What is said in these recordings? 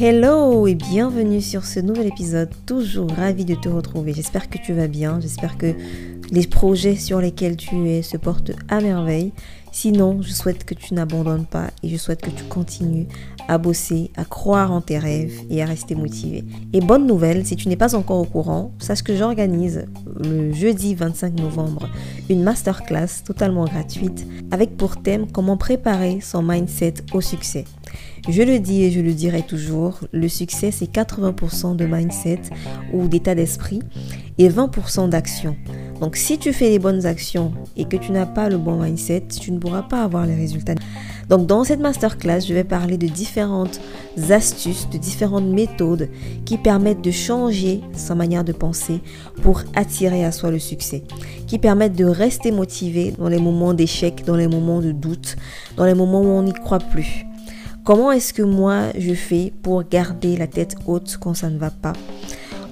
Hello et bienvenue sur ce nouvel épisode. Toujours ravi de te retrouver. J'espère que tu vas bien. J'espère que les projets sur lesquels tu es se portent à merveille. Sinon, je souhaite que tu n'abandonnes pas et je souhaite que tu continues à bosser, à croire en tes rêves et à rester motivé. Et bonne nouvelle, si tu n'es pas encore au courant, sache que j'organise le jeudi 25 novembre une masterclass totalement gratuite avec pour thème comment préparer son mindset au succès. Je le dis et je le dirai toujours, le succès c'est 80% de mindset ou d'état d'esprit et 20% d'action. Donc si tu fais les bonnes actions et que tu n'as pas le bon mindset, tu ne pourras pas avoir les résultats. Donc dans cette masterclass, je vais parler de différentes astuces, de différentes méthodes qui permettent de changer sa manière de penser pour attirer à soi le succès, qui permettent de rester motivé dans les moments d'échec, dans les moments de doute, dans les moments où on n'y croit plus. Comment est-ce que moi je fais pour garder la tête haute quand ça ne va pas?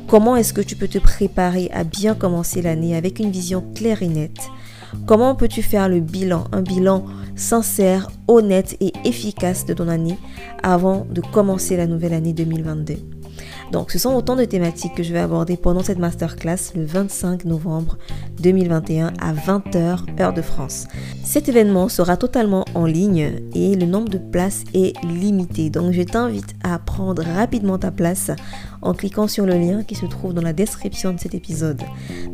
Comment est-ce que tu peux te préparer à bien commencer l'année avec une vision claire et nette? Comment peux-tu faire le bilan, un bilan sincère, honnête et efficace de ton année avant de commencer la nouvelle année 2022 donc ce sont autant de thématiques que je vais aborder pendant cette masterclass le 25 novembre 2021 à 20h heure de France. Cet événement sera totalement en ligne et le nombre de places est limité. Donc je t'invite à prendre rapidement ta place en cliquant sur le lien qui se trouve dans la description de cet épisode.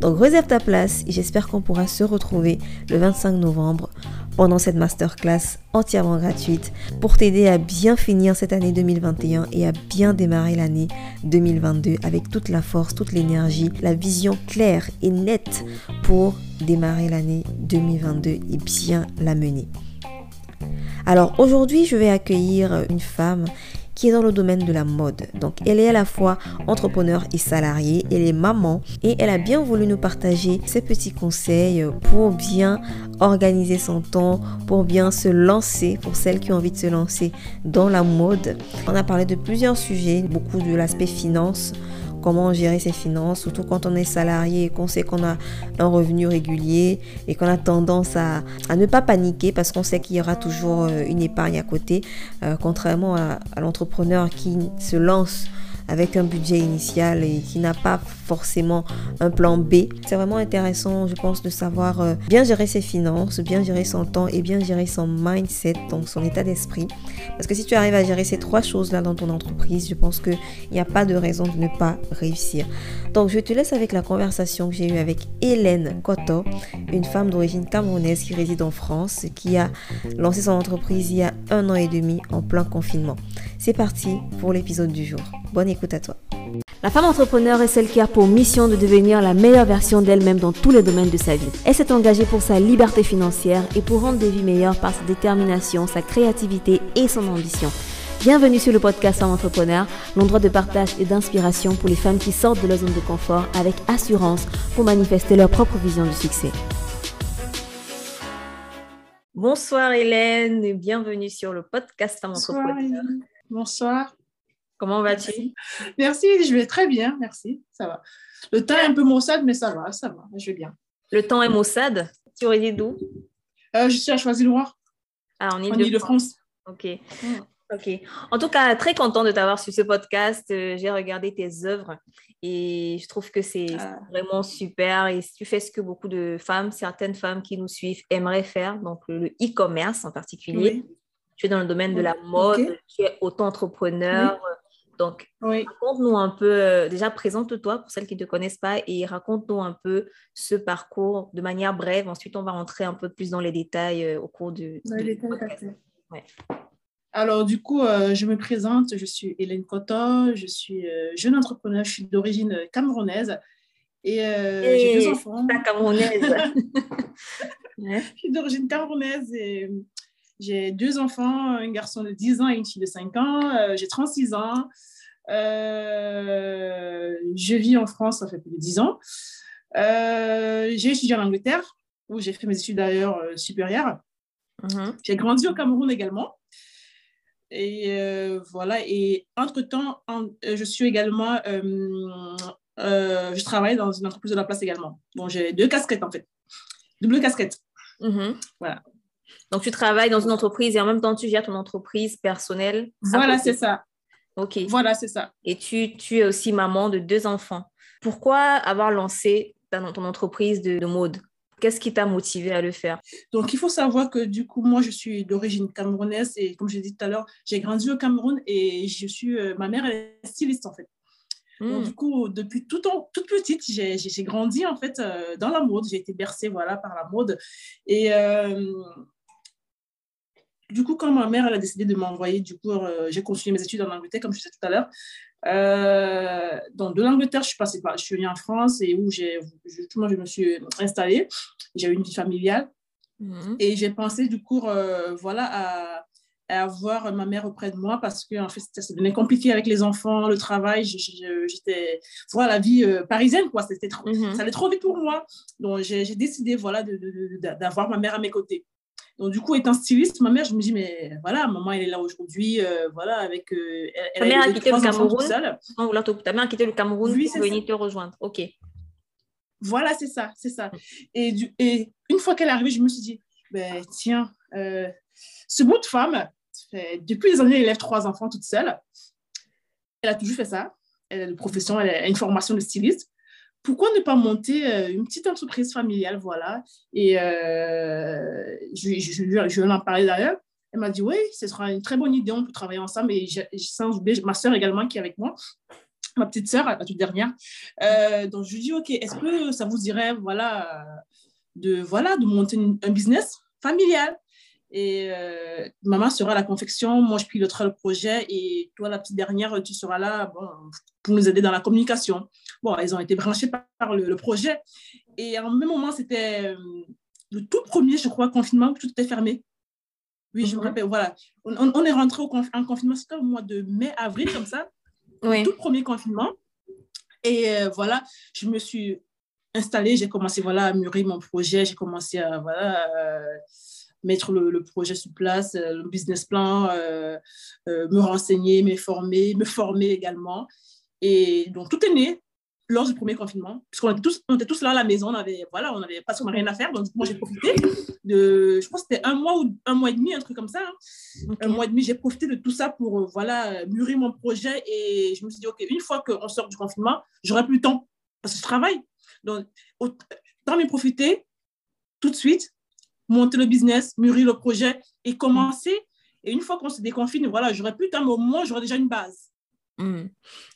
Donc réserve ta place et j'espère qu'on pourra se retrouver le 25 novembre pendant cette masterclass entièrement gratuite pour t'aider à bien finir cette année 2021 et à bien démarrer l'année 2022 avec toute la force, toute l'énergie, la vision claire et nette pour démarrer l'année 2022 et bien la mener. Alors aujourd'hui, je vais accueillir une femme qui est dans le domaine de la mode. Donc elle est à la fois entrepreneur et salariée, elle est maman et elle a bien voulu nous partager ses petits conseils pour bien organiser son temps, pour bien se lancer, pour celles qui ont envie de se lancer dans la mode. On a parlé de plusieurs sujets, beaucoup de l'aspect finance, comment gérer ses finances, surtout quand on est salarié et qu'on sait qu'on a un revenu régulier et qu'on a tendance à, ne pas paniquer parce qu'on sait qu'il y aura toujours euh, une épargne à côté, euh, contrairement à l'entrepreneur qui se lance avec un budget initial et qui n'a pas forcément un plan B. C'est vraiment intéressant, je pense, de savoir euh, bien gérer ses finances, bien gérer son temps et bien gérer son mindset, donc son état d'esprit. Parce que si tu arrives à gérer ces trois choses-là dans ton entreprise, je pense qu'il n'y a pas de raison de ne pas réussir. Donc, je te laisse avec la conversation que j'ai eue avec Hélène Koto, une femme d'origine camerounaise qui réside en France, qui a lancé son entreprise il y a un an et demi en plein confinement. C'est parti pour l'épisode du jour. Bonne écoute à toi. La femme entrepreneur est celle qui a pour mission de devenir la meilleure version d'elle-même dans tous les domaines de sa vie. Elle s'est engagée pour sa liberté financière et pour rendre des vies meilleures par sa détermination, sa créativité et son ambition. Bienvenue sur le podcast Femme Entrepreneur, l'endroit de partage et d'inspiration pour les femmes qui sortent de leur zone de confort avec assurance pour manifester leur propre vision du succès. Bonsoir Hélène et bienvenue sur le podcast Femme Entrepreneur. Bonsoir. Comment vas-tu? Merci, je vais très bien, merci, ça va. Le temps est un peu maussade, mais ça va, ça va, je vais bien. Le temps est maussade? Tu aurais d'où? Euh, Je suis à Choisy-le-Roi. Ah, en Ile-de-France. ok. Ok. En tout cas, très content de t'avoir sur ce podcast. Euh, j'ai regardé tes œuvres et je trouve que c'est ah. vraiment super. Et tu fais ce que beaucoup de femmes, certaines femmes qui nous suivent aimeraient faire, donc le e-commerce en particulier. Tu es dans le domaine de la mode, tu es auto-entrepreneur. Donc, raconte-nous un peu, euh, déjà présente-toi pour celles qui ne te connaissent pas et raconte-nous un peu ce parcours de manière brève. Ensuite, on va rentrer un peu plus dans les détails euh, au cours du, Alors, du coup, euh, je me présente, je suis Hélène Koto, je suis jeune entrepreneur, je suis d'origine camerounaise. Et, j'ai deux enfants. camerounaise. je suis d'origine camerounaise et j'ai deux enfants, un garçon de 10 ans et une fille de 5 ans. Euh, j'ai 36 ans. Euh, je vis en France, ça fait plus de 10 ans. Euh, j'ai étudié en Angleterre, où j'ai fait mes études d'ailleurs supérieures. Mhm. J'ai grandi au Cameroun également. Et voilà. Et entre-temps, je suis également... je travaille dans une entreprise de la place également. Bon, j'ai deux casquettes en fait. Double casquette. Mhm. Voilà. Donc, tu travailles dans une entreprise et en même temps, tu gères ton entreprise personnelle. Voilà, c'est ça. OK. Voilà, c'est ça. Et tu, tu es aussi maman de deux enfants. Pourquoi avoir lancé ton entreprise de, mode? Qu'est-ce qui t'a motivé à le faire? Donc, il faut savoir que du coup, moi, je suis d'origine camerounaise et comme j'ai dit tout à l'heure, j'ai grandi au Cameroun et je suis, euh, ma mère est styliste en fait. Donc, hmm. du coup, depuis tout en, toute petite, j'ai grandi en fait euh, dans la mode. J'ai été bercée voilà, par la mode. Et euh, du coup, quand ma mère elle a décidé de m'envoyer, du coup, euh, j'ai continué mes études en Angleterre, comme je disais tout à l'heure. Euh, donc, de l'Angleterre, je suis passée par, je suis venue en France et où j'ai, justement, je me suis installée. J'ai eu une vie familiale. Hmm. Et j'ai pensé, du coup, voilà, à avoir ma mère auprès de moi parce que en fait ça devenait compliqué avec les enfants le travail j'étais voilà la vie euh, parisienne quoi c'était trop, mhm. ça allait trop vite pour moi donc j'ai décidé voilà d'avoir ma mère à mes côtés donc du coup étant styliste ma mère je me dis mais voilà maman elle est là aujourd'hui euh, voilà avec euh, ta mère a quitté le Cameroun oh, ta mère a quitté le Cameroun pour venir te rejoindre ok voilà c'est ça c'est ça et, du, et une fois qu'elle est arrivée je me suis dit ben tiens ce bout de femme depuis les années, elle élève trois enfants toute seule. Elle a toujours fait ça. Elle a une profession, elle a une formation de styliste. Pourquoi ne pas monter euh, une petite entreprise familiale, voilà. Et euh, je, je, je, vais en d'ailleurs. Elle m'a dit, oui, ce sera une très bonne idée, on peut travailler ensemble. Et sans oublier ma soeur également qui est avec moi, ma petite soeur, la toute dernière. Euh, donc, je lui dis, OK, est-ce que ça vous dirait, voilà, de, voilà, de monter un business familial? Et euh, maman sera à la confection, moi je piloterai le projet et toi, la petite dernière, tu seras là bon, pour nous aider dans la communication. Bon, elles ont été branchées par, le, projet. Et en même moment, c'était euh, le tout premier, je crois, confinement tout était fermé. Oui, je me mhm. rappelle, voilà. On, est rentré en confinement, c'était au mois de mai, avril, comme ça. Oui. Le tout premier confinement. Et euh, voilà, je me suis installée, j'ai commencé voilà, à mûrir mon projet, j'ai commencé à. Voilà, mettre le, projet sur place, euh, le business plan, euh, euh, me renseigner, me former, me former également. Et donc, tout est né lors du premier confinement, puisqu'on était tous, on était tous là à la maison, on avait, voilà, on avait pas rien à faire, donc moi j'ai profité de, je pense que c'était un mois ou un mois et demi, un truc comme ça, hein. un mois et demi, j'ai profité de tout ça pour, voilà, mûrir mon projet et je me suis dit, ok, une fois qu'on sort du confinement, j'aurai plus le temps, parce que je travaille. Donc, autant m'y profiter tout de suite monter le business, mûrir le projet et commencer. Et une fois qu'on se déconfine, voilà, j'aurais plus de temps, mais au moins, j'aurais déjà une base. Hmm.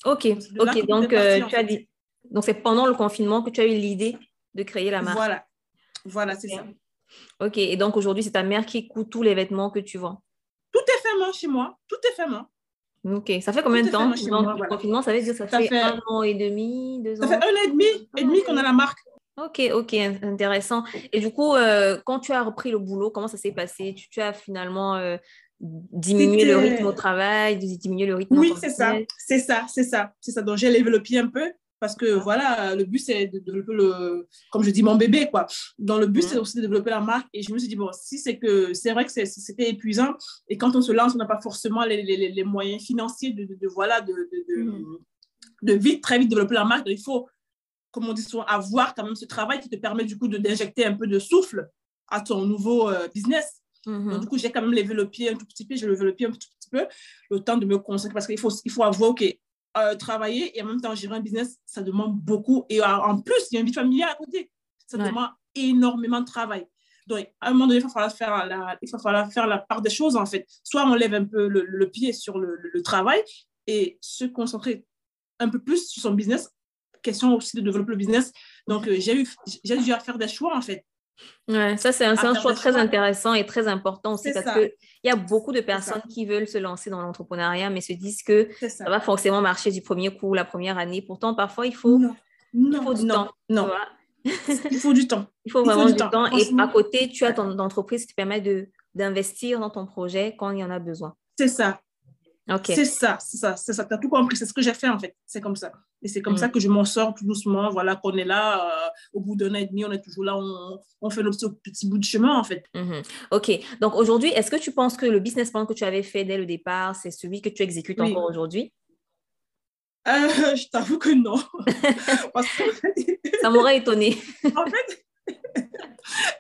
Ok, ok. Donc, euh, tu as dit... donc, c'est pendant le confinement que tu as eu l'idée de créer la marque. Voilà, voilà, c'est ça. Ok, et donc aujourd'hui, c'est ta mère qui coûte tous les vêtements que tu vends Tout est fait main chez moi, tout est fait main. Ok, ça fait combien de temps? Le confinement, ça veut dire ça, ça fait, un an et demi, deux ans Ça fait un an et demi, et demi qu'on a la marque. Ok, ok, intéressant. Et du coup, euh, quand tu as repris le boulot, comment ça s'est passé? Tu, as finalement euh, diminué le rythme au travail, diminué le rythme Oui, c'est ça, c'est ça, c'est ça, c'est ça. Donc, j'ai pied un peu parce que ah. voilà, le but, c'est de développer le, comme je dis, mon bébé, quoi. Dans le but, c'est aussi de développer la marque. Et je me suis dit, bon, si c'est que, c'est vrai que c'était épuisant et quand on se lance, on n'a pas forcément les, les, les, moyens financiers de, de, voilà, de, de, mm. de, vite, très vite développer la marque. il faut comme on dit souvent, avoir quand même ce travail qui te permet du coup d'injecter un peu de souffle à ton nouveau euh, business. Mhm. Donc, du coup, j'ai quand même levé le pied un tout petit peu, j'ai levé le pied un tout petit peu, le temps de me concentrer parce qu'il faut, il faut avoir, OK, euh, travailler et en même temps gérer un business, ça demande beaucoup. Et en plus, il y a une vie familiale à côté. Ça demande énormément de travail. Donc, à un moment donné, il va falloir faire la, il va falloir faire la part des choses, en fait. Soit on lève un peu le, le pied sur le, le, travail et se concentrer un peu plus sur son business question aussi de développer le business. Donc, euh, j'ai eu, j'ai dû faire des choix, en fait. Ouais, ça, c'est un, un choix très intéressant et très important aussi parce qu'il y a beaucoup de personnes qui veulent se lancer dans l'entrepreneuriat, mais se disent que ça. ça. va forcément marcher du premier coup, la première année. Pourtant, parfois, il faut, non. il faut du temps. Non. il faut du temps. Il faut vraiment du, temps. Et à côté, tu as ton entreprise qui te permet de, d'investir dans ton projet quand il y en a besoin. C'est ça. C'est ça, c'est ça, c'est ça. Tu as tout compris. C'est ce que j'ai fait en fait. C'est comme ça. Et c'est comme mm. ça que je m'en sors tout doucement. Voilà, qu'on est là, euh, au bout d'un an et demi, on est toujours là, on, on fait notre petit bout de chemin en fait. Mm-hmm. Ok. Donc aujourd'hui, est-ce que tu penses que le business plan que tu avais fait dès le départ, c'est celui que tu exécutes encore aujourd'hui? Euh, Je t'avoue que non. ça m'aurait étonné. en fait,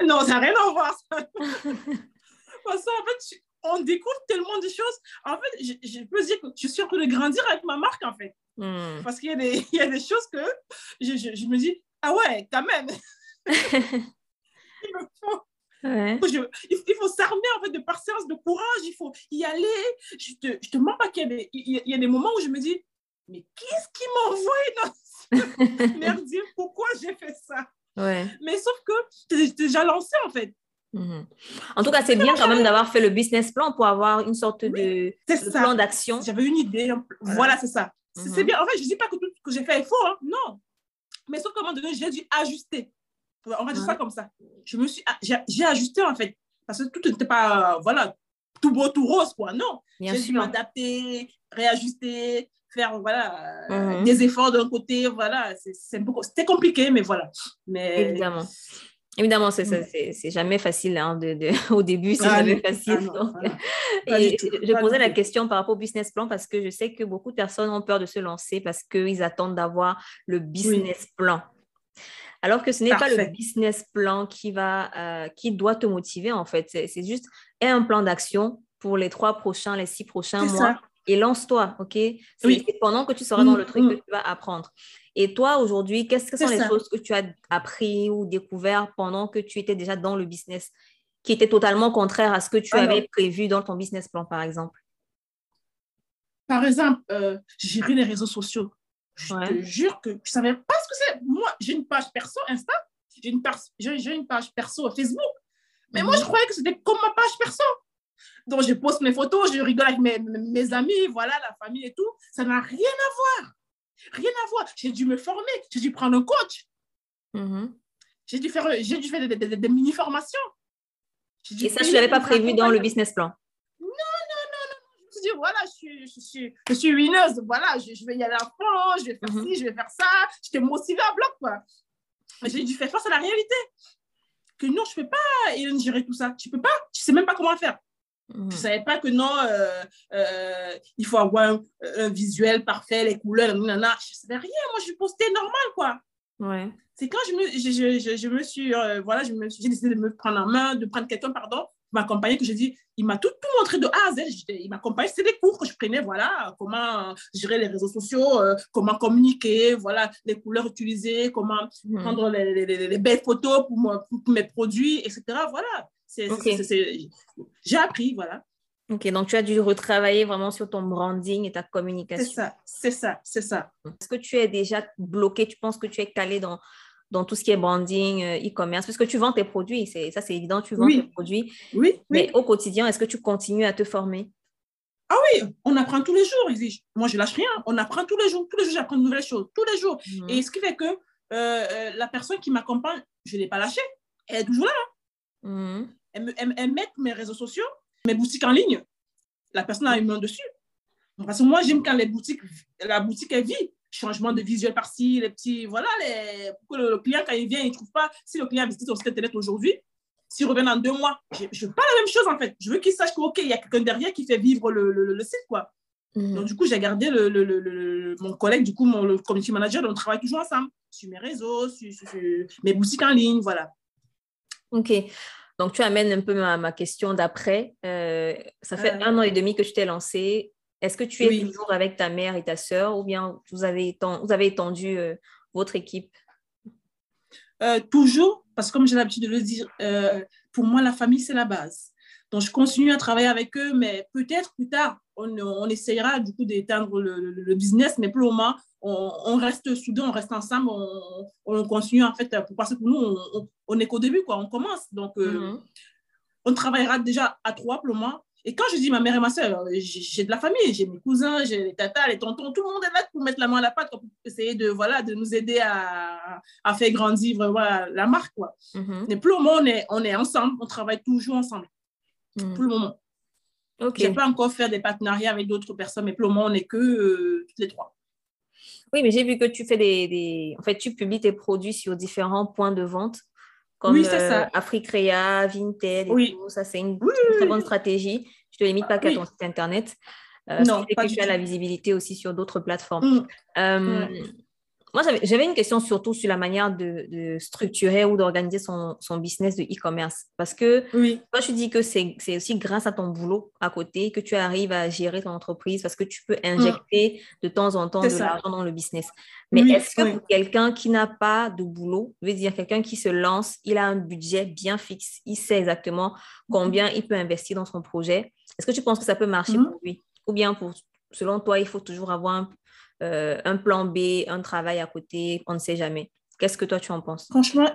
non, ça n'a rien à voir. parce qu'en fait, on découvre tellement de choses. En fait, je, peux dire que je suis en train de grandir avec ma marque, en fait. Hmm. Parce qu'il y, y, a des choses que je, je, me dis, ah ouais, quand même. il, me faut, il, faut s'armer en fait de patience, de courage, il faut y aller. Je te, je te mens pas qu'il y, y, a des moments où je me dis, mais qu'est-ce qui m'envoie dans merdier? Pourquoi j'ai fait ça? Ouais. Mais sauf que tu déjà lancé en fait. Mhm. En tout cas, c'est bien quand même d'avoir fait le business plan pour avoir une sorte de, plan d'action. J'avais une idée. Voilà, c'est ça. C'est mhm. bien. En fait, je ne dis pas que tout ce que j'ai fait est faux. Hein. Non. Mais sauf qu'à un moment donné, j'ai dû ajuster. On va dire ça comme ça. Je me suis, j'ai ajusté en fait. Parce que tout n'était pas, voilà, tout beau, tout rose, quoi. Non. J'ai dû m'adapter, réajuster, faire, voilà, mhm. des efforts d'un côté. Voilà. C'était compliqué, mais voilà. Mais, Évidemment. Évidemment, c'est jamais facile hein, de, de, au début, c'est ah jamais facile. Ah je posais la question par rapport au business plan parce que je sais que beaucoup de personnes ont peur de se lancer parce qu'ils attendent d'avoir le business plan. Alors que ce n'est pas le business plan qui, va, euh, qui doit te motiver en fait. C'est juste un plan d'action pour les trois prochains, les six prochains mois. Et lance-toi, OK? C'est pendant que tu seras dans le truc que mm. tu vas apprendre. Et toi, aujourd'hui, qu'est-ce que sont les choses que tu as appris ou découvert pendant que tu étais déjà dans le business qui était totalement contraire à ce que tu avais prévu dans ton business plan, par exemple? Par exemple, euh, gérer les réseaux sociaux. Je te jure que je ne savais pas ce que c'est. Moi, j'ai une page perso Insta, j'ai une, une, page perso Facebook. Mais moi, je mhm. croyais que c'était comme ma page perso. Donc, je poste mes photos, je rigole avec mes, mes amis, voilà, la famille et tout. Ça n'a rien à voir. Rien à voir. J'ai dû me former, j'ai dû prendre un coach. Mm-hmm. J'ai dû faire, j'ai dû faire des, mini-formations. Et ça, je ne l'avais pas prévu dans le business plan? Non, non, non, non. Je me suis dit, voilà, je suis, je suis, je suis winneuse. Voilà, je, je, vais y aller à fond, je vais faire mm-hmm. ci, je vais faire ça. J'étais motivée à bloc, quoi. J'ai dû faire face à la réalité. Que non, je ne peux pas gérer tout ça. Tu ne peux pas. Tu ne sais même pas comment faire. Je ne savais pas que non, euh, euh, il faut avoir un, visuel parfait, les couleurs, nanana. Je ne savais rien. Moi, je postais normal, quoi. Ouais. C'est quand je me, je, je, je me suis, euh, voilà, j'ai décidé de me prendre en main, de prendre quelqu'un, pardon, m'accompagner, que j'ai dit, il m'a tout, tout montré de A à Z. Il m'accompagnait, c'était des cours que je prenais, voilà, comment gérer les réseaux sociaux, comment communiquer, voilà, les couleurs utilisées, comment hmm. prendre les, les, les, belles photos pour, moi, pour mes produits, etc. Voilà. J'ai appris, voilà. Ok, donc tu as dû retravailler vraiment sur ton branding et ta communication. C'est ça, c'est ça, c'est ça. Est-ce que tu es déjà bloqué? Tu penses que tu es calé dans, dans tout ce qui est branding, euh, e-commerce? Parce que tu vends tes produits, ça c'est évident, tu vends tes produits. Oui, Mais au quotidien, est-ce que tu continues à te former? Ah oui, on apprend tous les jours. Moi, je lâche rien. On apprend tous les jours. Tous les jours, j'apprends de nouvelles choses. Tous les jours. Mhm. Et ce qui fait que euh, euh, la personne qui m'accompagne, je ne l'ai pas lâchée. Elle est toujours là. Mhm elles, mettent mes réseaux sociaux, mes boutiques en ligne. La personne a une main dessus. Parce que moi, j'aime quand les boutiques, la boutique est vide. Changement de visuel par-ci, les petits. Voilà, les, pour que le, client, quand il vient, il ne trouve pas. Si le client a visité ton site internet aujourd'hui, s'il revient dans deux mois, je ne veux pas la même chose en fait. Je veux qu'il sache qu'il il y a quelqu'un derrière qui fait vivre le, le, site. quoi. Mhm. Donc, du coup, j'ai gardé le, mon collègue, du coup, mon le community manager, on travaille toujours ensemble sur mes réseaux, sur, sur mes boutiques en ligne, voilà. Ok. Donc, tu amènes un peu ma, question d'après. Euh, ça fait un an et demi que tu t'es lancé. Est-ce que tu es toujours avec ta mère et ta sœur ou bien vous avez, étendu, vous avez étendu euh, votre équipe? Euh, Toujours, parce que comme j'ai l'habitude de le dire, pour moi, la famille, c'est la base. Donc, je continue à travailler avec eux, mais peut-être plus tard, on, on essayera du coup d'éteindre le, business, mais pour le moment, on, reste soudés, on reste ensemble, on, continue en fait, parce que pour nous, on, est qu'au début, quoi, on commence. Donc, euh, mhm. on travaillera déjà à trois pour le moment. Et quand je dis ma mère et ma soeur, j'ai de la famille, j'ai mes cousins, j'ai les tatas, les tontons, tout le monde est là pour mettre la main à la pâte, pour essayer de, voilà, de nous aider à, à faire grandir voilà, la marque. Quoi. Mhm. Mais pour le moment, on est, on est ensemble, on travaille toujours ensemble. Mhm. Pour le moment. Okay. Je n'ai pas encore fait des partenariats avec d'autres personnes, mais pour le moment, on n'est que euh, toutes les trois. Oui, mais j'ai vu que tu fais des, En fait, tu publies tes produits sur différents points de vente, comme oui, euh, Africrea, Vinted et tout. Ça, c'est une, très bonne stratégie. Je ne te limite pas qu'à ton site Internet. Euh, non, pas que tu as la visibilité aussi sur d'autres plateformes. Mm. Euh, moi, j'avais une question surtout sur la manière de, structurer ou d'organiser son, business de e-commerce. Parce que oui. toi, je dis que c'est aussi grâce à ton boulot à côté que tu arrives à gérer ton entreprise parce que tu peux injecter de temps en temps de l'argent dans le business. Mais est-ce que pour quelqu'un qui n'a pas de boulot, je veux dire quelqu'un qui se lance, il a un budget bien fixe, il sait exactement combien il peut investir dans son projet, est-ce que tu penses que ça peut marcher mmh. pour lui? Ou bien pour, selon toi, il faut toujours avoir un euh, un plan B, un travail à côté, on ne sait jamais. Qu'est-ce que toi, tu en penses? Franchement,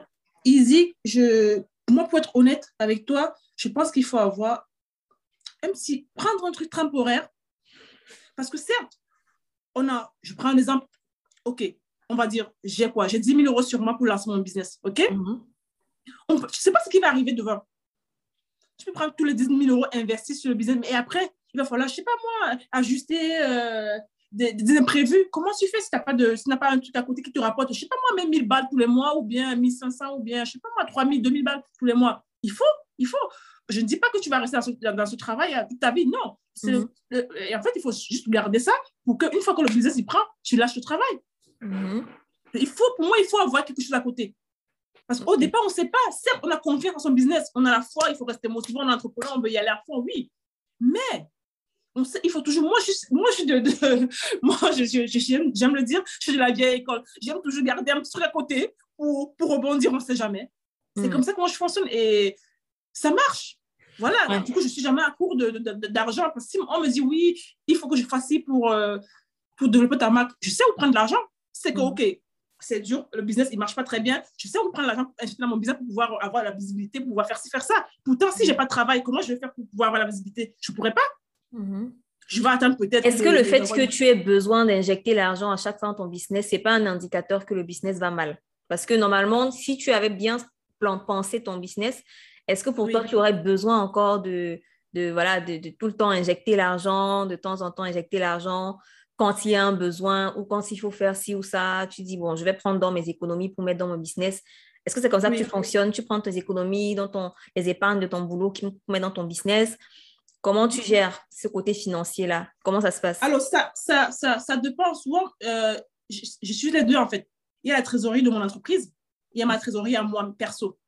Easy, je... moi, pour être honnête avec toi, je pense qu'il faut avoir, même si prendre un truc temporaire, parce que certes, on a, je prends un exemple, ok, on va dire, j'ai quoi? J'ai 10 000 euros sur moi pour lancer mon business, ok? Mm-hmm. Je ne sais pas ce qui va arriver devant. Tu peux prendre tous les 10 000 euros investis sur le business, mais après, il va falloir, je ne sais pas moi, ajuster euh, des, imprévus, comment tu fais si tu n'as pas, de, si pas un truc à côté qui te rapporte, je ne sais pas moi, même 1000 balles tous les mois, ou bien 1500, ou bien, je ne sais pas moi, 3000, 2000 balles tous les mois. Il faut, il faut. Je ne dis pas que tu vas rester dans ce, dans ce travail toute ta vie, non. Mhm. et en fait, il faut juste garder ça pour qu'une fois que le business il prend, tu lâches le travail. Mhm. Il faut, pour moi, il faut avoir quelque chose à côté. Parce qu'au départ, on ne sait pas. Certes, on a confiance en son business, on a la foi, il faut rester motivé, on est entrepreneur, on veut y aller à fond, oui. Mais il faut toujours. Moi, je, moi, je, de, moi, j'aime le dire, je suis de la vieille école. J'aime toujours garder un petit truc à côté pour, pour rebondir, on ne sait jamais. C'est mm. comme ça que moi, je fonctionne et ça marche. Voilà, du coup, je ne suis jamais à court d'argent. parce que si on me dit oui, il faut que je fasse ci pour, euh, pour développer ta marque, je sais où prendre l'argent. C'est que, mm. OK, c'est dur, le business, il ne marche pas très bien. Je sais où prendre l'argent pour dans mon business pour pouvoir avoir la visibilité, pour pouvoir faire ci, faire ça. Pourtant, si je n'ai pas de travail, comment je vais faire pour pouvoir avoir la visibilité? Je ne pourrais pas. Mhm. Je vais attendre peut-être. Est-ce que le fait que tu aies besoin d'injecter l'argent à chaque fois dans ton business, ce n'est pas un indicateur que le business va mal? Parce que normalement, si tu avais bien pensé ton business, est-ce que pour toi, tu aurais besoin encore de, de voilà, de, tout le temps injecter l'argent, de temps en temps injecter l'argent quand il y a un besoin ou quand il faut faire ci ou ça, tu dis, bon, je vais prendre dans mes économies pour mettre dans mon business. Est-ce que c'est comme ça que tu fonctionnes? Tu prends tes économies, dans ton, les épargnes de ton boulot qui mettent dans ton business Comment tu gères ce côté financier-là? Comment ça se passe? Alors, ça, ça, ça, ça dépend. Souvent, euh, je, suis les deux, en fait. Il y a la trésorerie de mon entreprise, il y a ma trésorerie à moi, perso.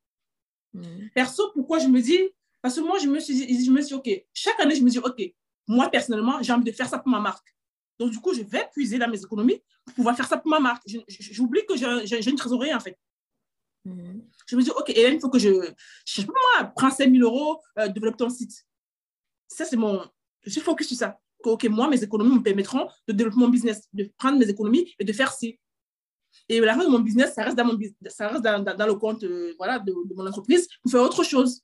Hmm. Perso, pourquoi je me dis Parce que moi, je me suis dit, je me suis OK, chaque année, je me dis, OK, moi, personnellement, j'ai envie de faire ça pour ma marque. Donc, du coup, je vais puiser dans mes économies pour pouvoir faire ça pour ma marque. J'oublie que j'ai une trésorerie, en fait. Hmm. Je me dis, OK, Hélène, il faut que je, je sais pas moi, prends 5 000 euros, euh, développe ton site ça, c'est mon. Je suis focus sur ça. ok, moi, mes économies me permettront de développer mon business, de prendre mes économies et de faire ci. Et la fin de mon business, ça reste dans, mon, ça reste dans, dans, le compte euh, voilà, de, mon entreprise pour faire autre chose.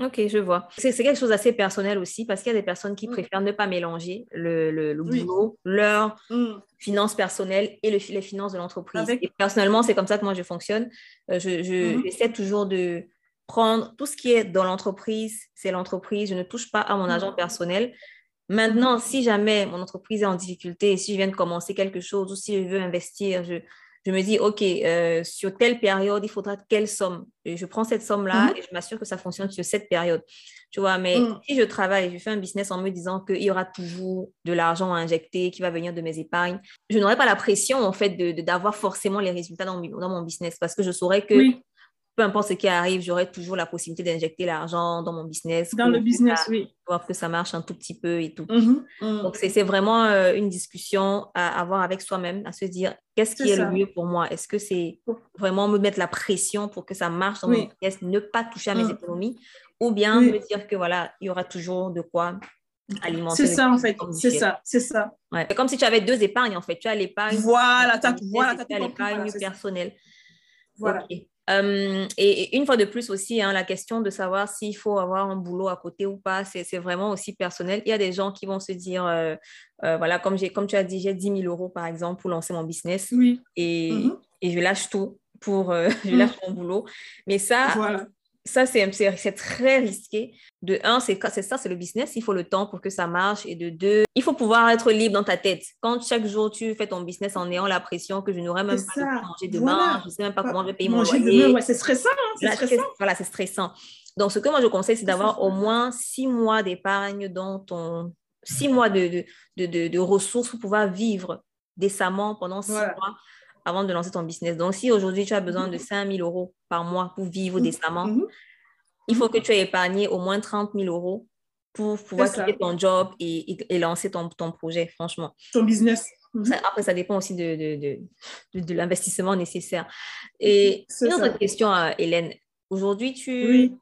Ok, je vois. C'est quelque chose d'assez personnel aussi parce qu'il y a des personnes qui mm. préfèrent ne pas mélanger le, le, boulot, leurs mm. finances personnelles et le, les finances de l'entreprise. Et personnellement, c'est comme ça que moi je fonctionne. Euh, je, je, mm. J'essaie toujours de, prendre tout ce qui est dans l'entreprise, c'est l'entreprise, je ne touche pas à mon argent personnel. Maintenant, si jamais mon entreprise est en difficulté, si je viens de commencer quelque chose ou si je veux investir, je, je me dis, OK, euh, sur telle période, il faudra quelle somme? Je prends cette somme-là mhm. et je m'assure que ça fonctionne sur cette période. Tu vois, mais mm. si je travaille, je fais un business en me disant qu'il y aura toujours de l'argent à injecter qui va venir de mes épargnes, je n'aurai pas la pression, en fait, d'avoir de, forcément les résultats dans, dans, mon business parce que je saurais que peu importe ce qui arrive, j'aurai toujours la possibilité d'injecter l'argent dans mon business. Dans le business, oui. Voir que ça marche un tout petit peu et tout. Mm-hmm, mm. Donc, c'est vraiment euh, une discussion à avoir avec soi-même, à se dire qu'est-ce qui est, le mieux pour moi? Est-ce que c'est vraiment me mettre la pression pour que ça marche dans mon business, ne pas toucher à mes mm. économies? Ou bien me dire que voilà, il y aura toujours de quoi alimenter. C'est ça, en fait. C'est ça, c'est ça. C'est comme si tu avais deux épargnes, en fait. Tu as l'épargne. Voilà, tu as, voilà, l'épargne personnelle. Voilà. Euh, et, une fois de plus aussi, hein, la question de savoir s'il faut avoir un boulot à côté ou pas, c'est vraiment aussi personnel. Il y a des gens qui vont se dire, euh, euh, voilà, comme, comme tu as dit, j'ai 10 000 euros par exemple pour lancer mon business oui. et, mm-hmm. et je lâche tout pour, je lâche mm. mon boulot. Mais ça, voilà ça, c'est très risqué. De un, c'est ça, c'est le business. Il faut le temps pour que ça marche. Et de deux, il faut pouvoir être libre dans ta tête. Quand chaque jour, tu fais ton business en ayant la pression que je n'aurai même pas de manger demain, je ne sais même pas comment je vais payer mon loyer. c'est stressant. Hein, stressant. Voilà, c'est stressant. Donc, ce que moi, je conseille, c'est d'avoir au moins six mois d'épargne dans ton... Six mois de, de, de, de, ressources pour pouvoir vivre décemment pendant six mois avant de lancer ton business. Donc, si aujourd'hui tu as besoin de 5 000 euros par mois pour vivre mm-hmm. décemment, mm-hmm. il faut que tu aies épargné au moins 30 000 euros pour pouvoir quitter ton job et, lancer ton, ton, projet, franchement. Ton business. Après, ça dépend aussi de, de, de, de l'investissement nécessaire. Et une autre question, euh, Hélène. Aujourd'hui, tu,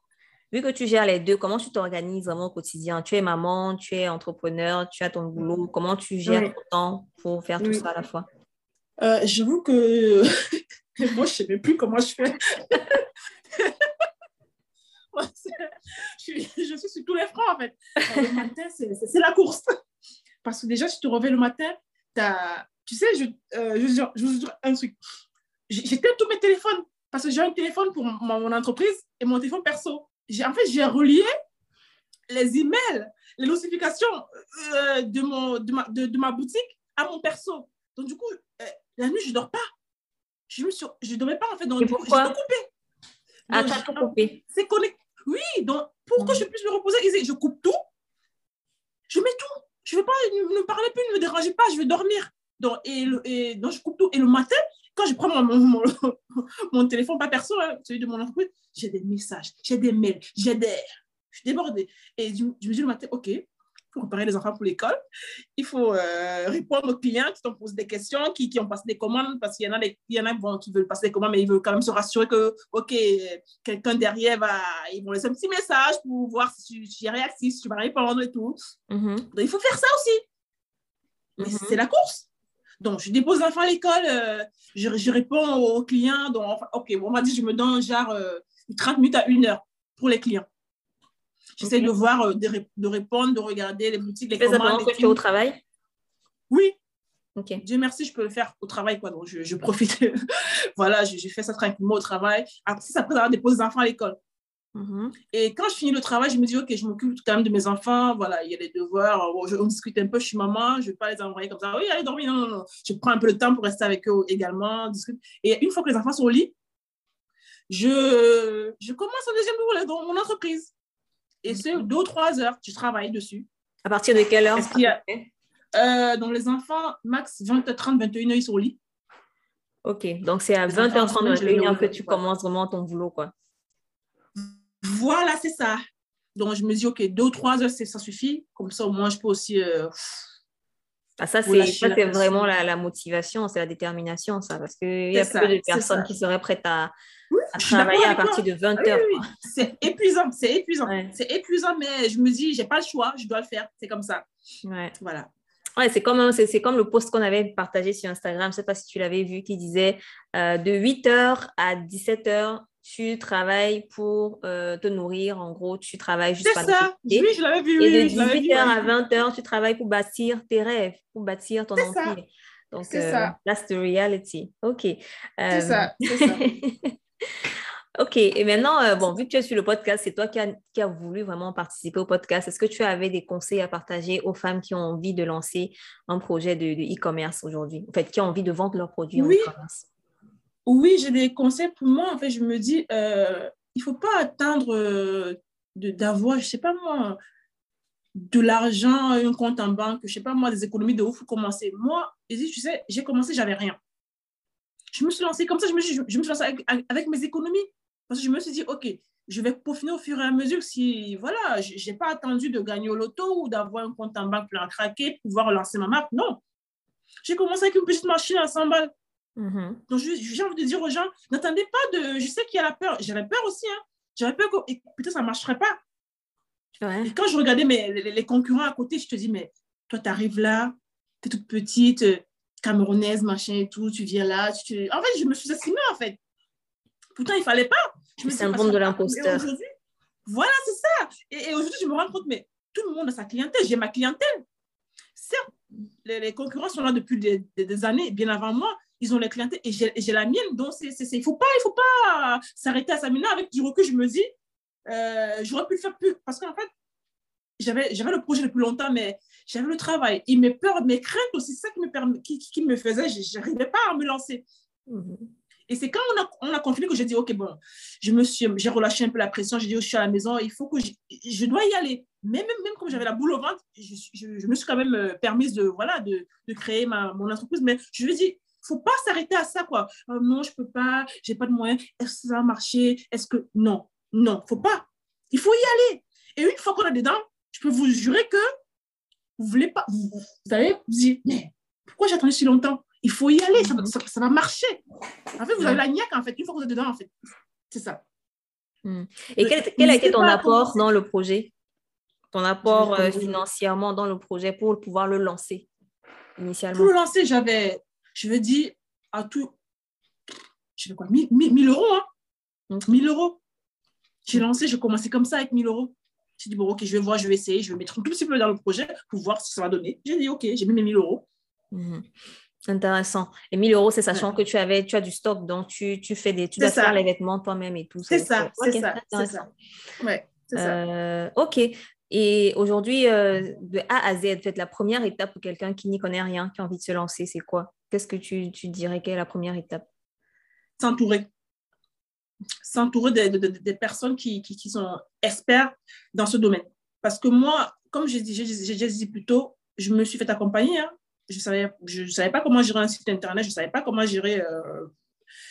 vu que tu gères les deux, comment tu t'organises vraiment au quotidien? Tu es maman, tu es entrepreneur, tu as ton boulot. Comment tu gères ton temps pour faire tout ça à la fois? Euh, J'avoue que moi, je ne sais même plus comment je fais. je, suis, sur tous les fronts, en fait. Le matin, c'est la course. Parce que déjà, si tu te réveilles le matin, tu sais, je, euh, vous dire un truc. J'éteins tous mes téléphones parce que j'ai un téléphone pour mon entreprise et mon téléphone perso en fait, j'ai relié les emails, les notifications euh, de, mon, de, ma, de, ma boutique à mon perso. Donc, du coup, la nuit, je ne dors pas. Je ne je dormais pas, en fait. Donc, pourquoi je coupé. Ah, tu as tout coupé. C'est connecté. Oui, donc, pour que je puisse me reposer, je coupe tout. Je mets tout. Je ne veux pas, ne me parler plus, ne me dérangez pas, je vais dormir. Donc, et, et, donc, je coupe tout. Et le matin, quand je prends mon, mon, mon, téléphone, pas perso, hein, celui de mon entreprise, j'ai des messages, j'ai des mails, j'ai des... Je suis débordée. Et je, me dis le matin, OK, faut préparer les enfants pour l'école. Il faut euh, répondre aux clients qui t'ont posé des questions, qui, qui, ont passé des commandes, parce qu'il y en a, des, il y en a bon, qui veulent passer des commandes, mais ils veulent quand même se rassurer que, OK, quelqu'un derrière va, ils vont laisser un petit message pour voir si tu, es réactif, si tu vas répondre et tout. Mm-hmm. Donc, il faut faire ça aussi. Mais mm-hmm. c'est la course. Donc, je dépose l'enfant à l'école, euh, je, je, réponds aux clients. Donc, OK, on m'a dit, je me donne genre 30 euh, minutes à une heure pour les clients. J'essaie de voir, euh, de, de, répondre, de regarder les boutiques, les Fais commandes. que tu es au travail? Oui. Ok. Dieu merci, je peux le faire au travail. Quoi. Donc, je, je profite. voilà, je, je, fais ça tranquillement au travail. Après, c'est après avoir déposé les enfants à l'école. Mm-hmm. Et quand je finis le travail, je me dis, OK, je m'occupe quand même de mes enfants. Voilà, il y a les devoirs. je, on discute un peu. Je suis maman. Je ne vais pas les envoyer comme ça. Oui, allez dormir. Non, non, non. Je prends un peu de temps pour rester avec eux également. Discute. Et une fois que les enfants sont au lit, je, je commence un deuxième boulot dans mon entreprise. Et c'est deux ou trois heures. Je travaille dessus. À partir de quelle heure euh, Donc, les enfants, max 20, 30, 21 heures, ils sont au lit. OK. Donc, c'est à 20h30, 21h que tu commences vraiment ton boulot, quoi. Voilà, c'est ça. Donc, je me dis, OK, deux ou trois heures, ça suffit. Comme ça, au moins, je peux aussi. Euh, ah, ça, c'est vraiment la, la motivation, c'est la détermination, ça. Parce qu'il y a peu de personnes qui seraient prêtes à, travailler à partir de 20 heures. c'est épuisant, c'est épuisant. C'est épuisant, mais je me dis, j'ai pas le choix, je dois le faire. C'est comme ça. Voilà. Ouais, c'est comme, c'est, comme le post qu'on avait partagé sur Instagram, je ne sais pas si tu l'avais vu, qui disait euh, de 8h à 17h, tu travailles pour euh, te nourrir, en gros, tu travailles juste C'est ça, oui, je l'avais vu. Et de 18h à 20h, tu travailles pour bâtir tes rêves, pour bâtir ton empire. Donc, c'est euh, ça. that's the reality. OK. C'est ça, c'est ça. OK. Et maintenant, bon, vu que tu es sur le podcast, c'est toi qui as qui voulu vraiment participer au podcast. Est-ce que tu avais des conseils à partager aux femmes qui ont envie de lancer un projet de e-commerce aujourd'hui? En fait, qui ont envie de vendre leurs produits oui. en e-commerce? Oui, j'ai des conseils pour moi. En fait, je me dis, euh, il ne faut pas attendre euh, d'avoir, je ne sais pas moi, de l'argent, un compte en banque, je ne sais pas moi, des économies de ouf pour commencer. Moi, tu sais, j'ai commencé, j'avais rien. Je me suis lancée comme ça, je me, suis, je, me suis lancée avec, mes économies. Parce que je me suis dit, OK, je vais peaufiner au fur et à mesure si, voilà, je n'ai pas attendu de gagner au loto ou d'avoir un compte en banque plein à craquer pour pouvoir lancer ma marque. Non. J'ai commencé avec une petite machine à 100 balles. Mm-hmm. Donc, j'ai envie de dire aux gens, n'attendez pas de. Je sais qu'il y a la peur. J'avais peur aussi. Hein. J'avais peur que peut-être ça ne marcherait pas. Et quand je regardais mes, les, concurrents à côté, je te dis, mais toi, tu arrives là, tu es toute petite, camerounaise, machin et tout, tu viens là. Tu, En fait, je me suis estimée, en fait. Pourtant, il ne fallait pas. Je me syndrome de l'imposteur. Voilà, c'est ça. Et, aujourd'hui, je me rends compte, mais tout le monde a sa clientèle. J'ai ma clientèle. Certes, les, concurrents sont là depuis des, des années, bien avant moi, ils ont les clientèles et j'ai la mienne. Donc, c'est, il ne faut pas, il faut pas s'arrêter à ça. Maintenant, avec du recul, je me dis, euh, j'aurais pu le faire plus. Parce qu'en fait, j'avais, j'avais le projet depuis longtemps, mais j'avais le travail. Et mes peurs, mes craintes aussi, c'est ça qui me, permet, qui, qui, me faisait, je n'arrivais pas à me lancer. Mhm. Et c'est quand on a, on a continué que j'ai dit, OK, bon, je me suis, j'ai relâché un peu la pression, j'ai dit, oh, je suis à la maison, il faut que je, je dois y aller. Mais même, même comme j'avais la boule au ventre, je, je, me suis quand même euh, permise de, voilà, de, de créer ma, mon entreprise. Mais je lui ai dit, faut pas s'arrêter à ça, quoi. Euh, non, je peux pas, j'ai pas de moyens. Est-ce que ça va marcher? Est-ce que. Non, non, faut pas. Il faut y aller. Et une fois qu'on est dedans, je peux vous jurer que vous voulez pas. Vous, vous allez vous dire, mais pourquoi j'ai attendu si longtemps? Il faut y aller, ça, ça, va marcher. En fait, vous avez la niaque, en fait, une fois que vous êtes dedans, en fait. C'est ça. Hmm. Et quel, quel a été ton apport dans le projet? Ton apport euh, financièrement dans le projet pour pouvoir le lancer initialement? Pour le lancer, j'avais, je veux dire, à tout, je sais quoi, 1000, 1000 euros, hein 1000 euros. J'ai lancé, j'ai commencé comme ça avec 1000 euros. J'ai dit, bon, ok, je vais voir, je vais essayer, je vais mettre un tout petit peu dans le projet pour voir ce que ça va donner. J'ai dit, ok, j'ai mis mes 1000 euros. Mhm. Intéressant. Et 1000 euros, c'est sachant que tu avais, tu as du stock, donc tu, tu fais des, tu dois faire les vêtements toi-même et tout. C'est ça, c'est ça, ça. Ouais, c'est ça. Euh, ok. Et aujourd'hui, euh, de A à Z, la première étape pour quelqu'un qui n'y connaît rien, qui a envie de se lancer, c'est quoi? Qu'est-ce que tu, tu dirais qu'est la première étape? S'entourer s'entourer des, personnes qui, qui, sont experts dans ce domaine. Parce que moi, comme j'ai dit, dit plus tôt, je me suis fait accompagner. Hein. Je ne savais, je, savais pas comment gérer un site Internet, je ne savais pas comment gérer euh,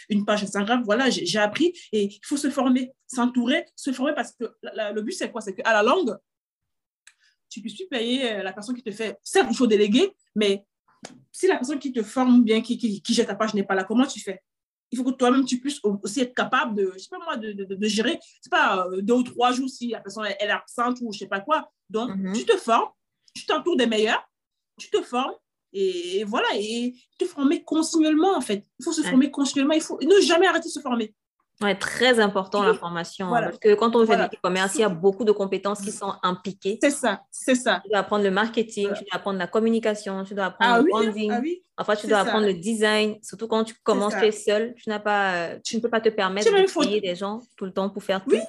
une page Instagram. Voilà, j'ai appris et il faut se former, s'entourer, se former parce que le but, c'est quoi? C'est qu'à la langue, tu puisses payer euh, la personne qui te fait. Certes, il faut déléguer, mais si la personne qui te forme bien, qui, qui, qui jette ta page n'est pas là, comment tu fais? Il faut que toi-même, tu puisses aussi être capable de, je sais pas moi, de, de, de gérer, c'est pas euh, deux ou trois jours si la personne elle est absente ou je sais pas quoi. Donc, mhm. tu te formes, tu t'entoures des meilleurs, tu te formes et, voilà, et te former continuellement en fait. Il faut se former continuellement, il faut ne jamais arrêter de se former. Ouais, très important la formation. Parce que quand on fait du commerce, il y a beaucoup de compétences qui sont impliquées. C'est ça, c'est ça. Tu dois apprendre le marketing, tu dois apprendre la communication, tu dois apprendre ah le hein, branding. Ah oui, enfin, tu dois apprendre le design. Surtout quand tu commences, tu es seul, tu, n'as pas, tu ne peux pas te permettre de payer des gens tout le temps pour faire tout. Oui.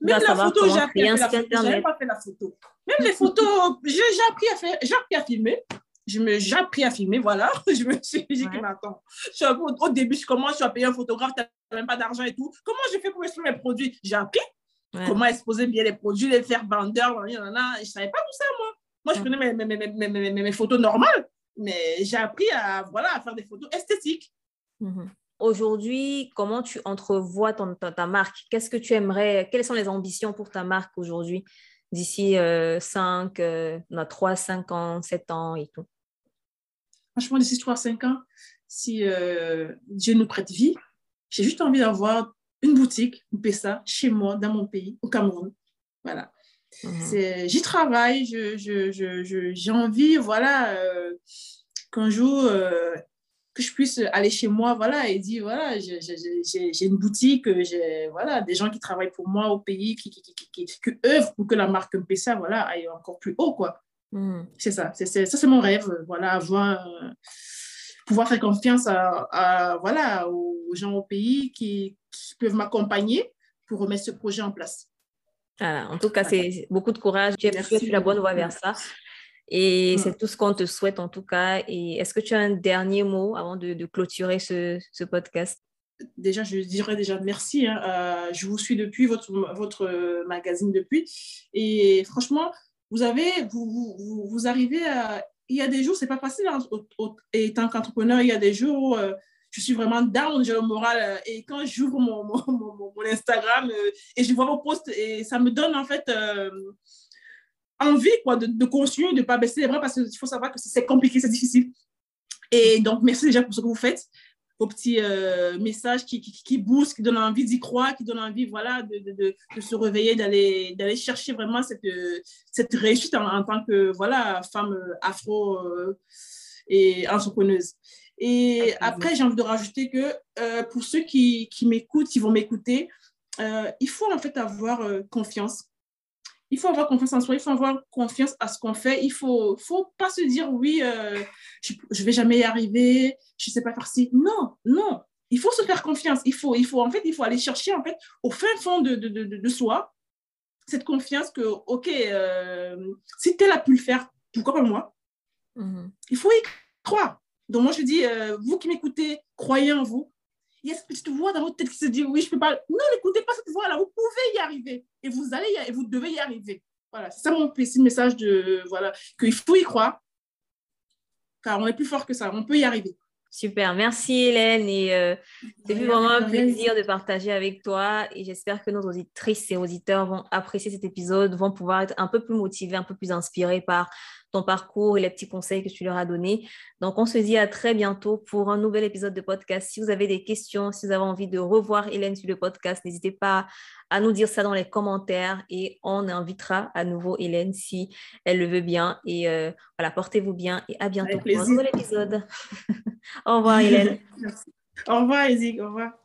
Même la photo, j'ai appris, à faire la photo. Même les photos, j'ai appris à faire, j'ai appris à filmer je me, j'ai appris à filmer, voilà. Je me suis dit, ouais. attends, au, début, je commence, à payer un photographe, tu n'as même pas d'argent et tout. Comment je fais pour exposer mes produits? J'ai appris comment exposer bien les produits, les faire vendeur, je ne savais pas tout ça, moi. Moi, je prenais mes, mes, mes, mes, photos normales, mais j'ai appris à, voilà, à faire des photos esthétiques. Mhm. Aujourd'hui, comment tu entrevois ton, ta, marque? Qu'est-ce que tu aimerais? Quelles sont les ambitions pour ta marque aujourd'hui d'ici 5, euh, 3, 5 euh, ans, 7 ans et tout? Franchement, d'ici 3-5 ans, si euh, Dieu nous prête vie, j'ai juste envie d'avoir une boutique, une PESA, chez moi, dans mon pays, au Cameroun. Voilà. Mhm. J'y travaille, j'ai je, je, envie, voilà, euh, qu'un jour, euh, que je puisse aller chez moi, voilà, et dire, voilà, j'ai une boutique, j'ai, voilà, des gens qui travaillent pour moi au pays, qui, qui, qui, qui, œuvrent pour que la marque PESA, voilà, aille encore plus haut, quoi. Hmm. C'est ça, c'est, ça c'est mon rêve, voilà, avoir, euh, pouvoir faire confiance à, voilà, aux gens au pays qui, peuvent m'accompagner pour remettre ce projet en place. Voilà, en tout cas, c'est beaucoup de courage. Tu es la bonne voie vers ça. Et hmm. c'est tout ce qu'on te souhaite en tout cas. Et est-ce que tu as un dernier mot avant de, clôturer ce, ce, podcast? Déjà, je dirais déjà merci. Hein. Euh, je vous suis depuis, votre, votre magazine depuis. Et franchement, vous avez, vous, vous, vous arrivez à, il y a des jours, c'est pas facile, hein, étant qu'entrepreneur, il y a des jours où euh, je suis vraiment down, j'ai le moral, euh, et quand j'ouvre mon, mon, mon, mon, Instagram euh, et je vois vos posts, et ça me donne en fait envie quoi, de, de continuer, de ne pas baisser les bras, parce qu'il faut savoir que c'est compliqué, c'est difficile. Et donc, merci déjà pour ce que vous faites vos petits euh, messages qui, qui, qui, boostent, qui donnent envie d'y croire, qui donnent envie voilà, de, de, de, se réveiller, d'aller chercher vraiment cette, cette réussite en, tant que voilà, femme afro euh, et entrepreneuse. Et après, j'ai envie de rajouter que euh, pour ceux qui, qui m'écoutent, qui vont m'écouter, il faut en fait avoir confiance il faut avoir confiance en soi, il faut avoir confiance à ce qu'on fait. Il ne faut, faut pas se dire, oui, euh, je ne vais jamais y arriver, je ne sais pas faire ci. Non, non. Il faut se faire confiance. Il faut, il faut, en fait, il faut aller chercher en fait, au fin fond de, de, de, de soi cette confiance que, OK, euh, si tel a pu le faire, pourquoi pas moi? Mm-hmm. Il faut y croire. Donc, moi, je dis, euh, vous qui m'écoutez, croyez en vous il y a cette petite voix dans votre tête qui se dit oui, je peux pas. Non, n'écoutez pas cette voix-là, vous pouvez y arriver. Et vous allez y, et vous devez y arriver. Voilà, c'est ça mon petit message de voilà qu'il faut y croire car on est plus fort que ça, on peut y arriver. Super, merci Hélène. Et euh, c'est vraiment un plaisir de partager avec toi. Et j'espère que nos auditrices et auditeurs vont apprécier cet épisode, vont pouvoir être un peu plus motivés, un peu plus inspirés par ton parcours et les petits conseils que tu leur as donnés. Donc, on se dit à très bientôt pour un nouvel épisode de podcast. Si vous avez des questions, si vous avez envie de revoir Hélène sur le podcast, n'hésitez pas à nous dire ça dans les commentaires et on invitera à nouveau Hélène si elle le veut bien. Et euh, voilà, portez-vous bien et à bientôt pour un nouvel épisode. Au revoir Hélène. Au revoir Isaac. Au revoir.